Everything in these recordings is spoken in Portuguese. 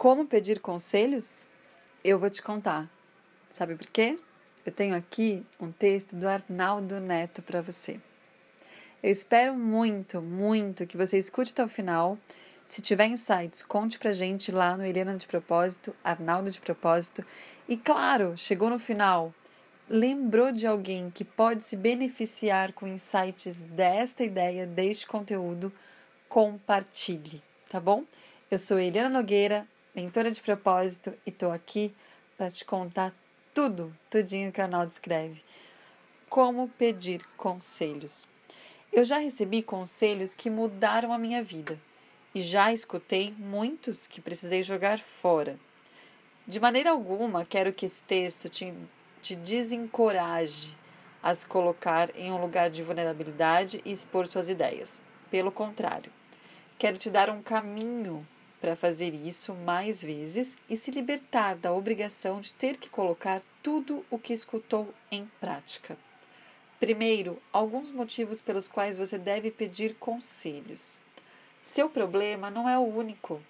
Como pedir conselhos? Eu vou te contar. Sabe por quê? Eu tenho aqui um texto do Arnaldo Neto para você. Eu espero muito, muito que você escute até o final. Se tiver insights, conte pra gente lá no Helena de Propósito, Arnaldo de Propósito. E claro, chegou no final, lembrou de alguém que pode se beneficiar com insights desta ideia, deste conteúdo, compartilhe, tá bom? Eu sou Eliana Nogueira, mentora de propósito, e estou aqui para te contar tudo, tudinho que o Arnaldo escreve. Como pedir conselhos. Eu já recebi conselhos que mudaram a minha vida e já escutei muitos que precisei jogar fora. De maneira alguma quero que esse texto te, te desencoraje a se colocar em um lugar de vulnerabilidade e expor suas ideias. Pelo contrário, quero te dar um caminho para fazer isso mais vezes e se libertar da obrigação de ter que colocar tudo o que escutou em prática. Primeiro, alguns motivos pelos quais você deve pedir conselhos. Seu problema não é o único.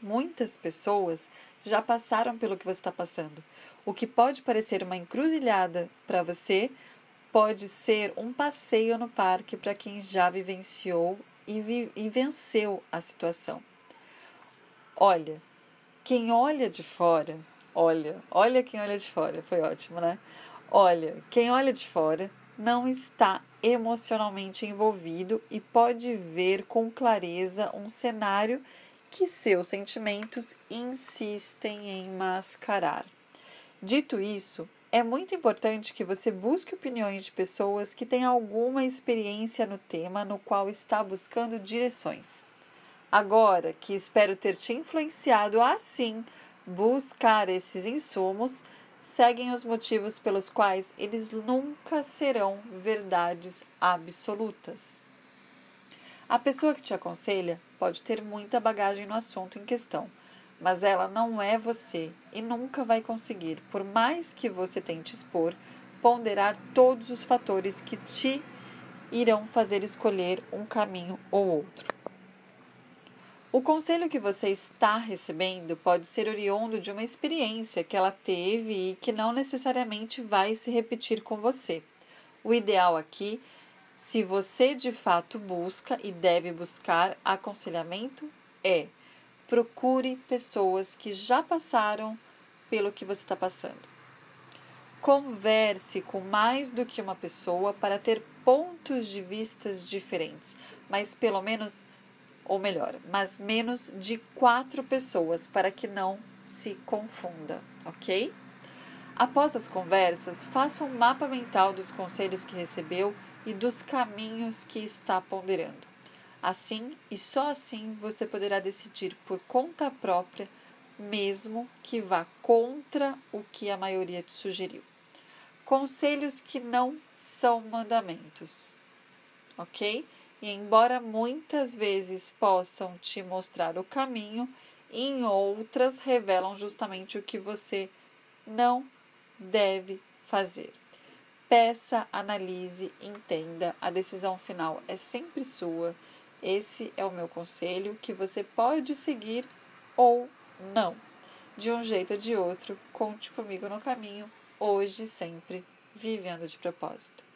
Muitas pessoas já passaram pelo que você está passando. O que pode parecer uma encruzilhada para você pode ser um passeio no parque para quem já vivenciou e, vi e venceu a situação. Olha, quem olha de fora, olha, olha quem olha de fora, foi ótimo, né? Olha, quem olha de fora não está emocionalmente envolvido e pode ver com clareza um cenário que seus sentimentos insistem em mascarar. Dito isso, é muito importante que você busque opiniões de pessoas que têm alguma experiência no tema no qual está buscando direções. Agora que espero ter te influenciado a assim buscar esses insumos, seguem os motivos pelos quais eles nunca serão verdades absolutas. A pessoa que te aconselha pode ter muita bagagem no assunto em questão, mas ela não é você e nunca vai conseguir, por mais que você tente expor, ponderar todos os fatores que te irão fazer escolher um caminho ou outro. O conselho que você está recebendo pode ser oriundo de uma experiência que ela teve e que não necessariamente vai se repetir com você. O ideal aqui, se você de fato busca e deve buscar aconselhamento, é procure pessoas que já passaram pelo que você está passando. Converse com mais do que uma pessoa para ter pontos de vistas diferentes, mas pelo menos ou melhor, mas menos de quatro pessoas para que não se confunda, ok? Após as conversas, faça um mapa mental dos conselhos que recebeu e dos caminhos que está ponderando. Assim e só assim você poderá decidir por conta própria, mesmo que vá contra o que a maioria te sugeriu. Conselhos que não são mandamentos, ok? E, embora muitas vezes possam te mostrar o caminho, em outras revelam justamente o que você não deve fazer. Peça, analise, entenda, a decisão final é sempre sua. Esse é o meu conselho que você pode seguir ou não. De um jeito ou de outro, conte comigo no caminho, hoje e sempre, vivendo de propósito.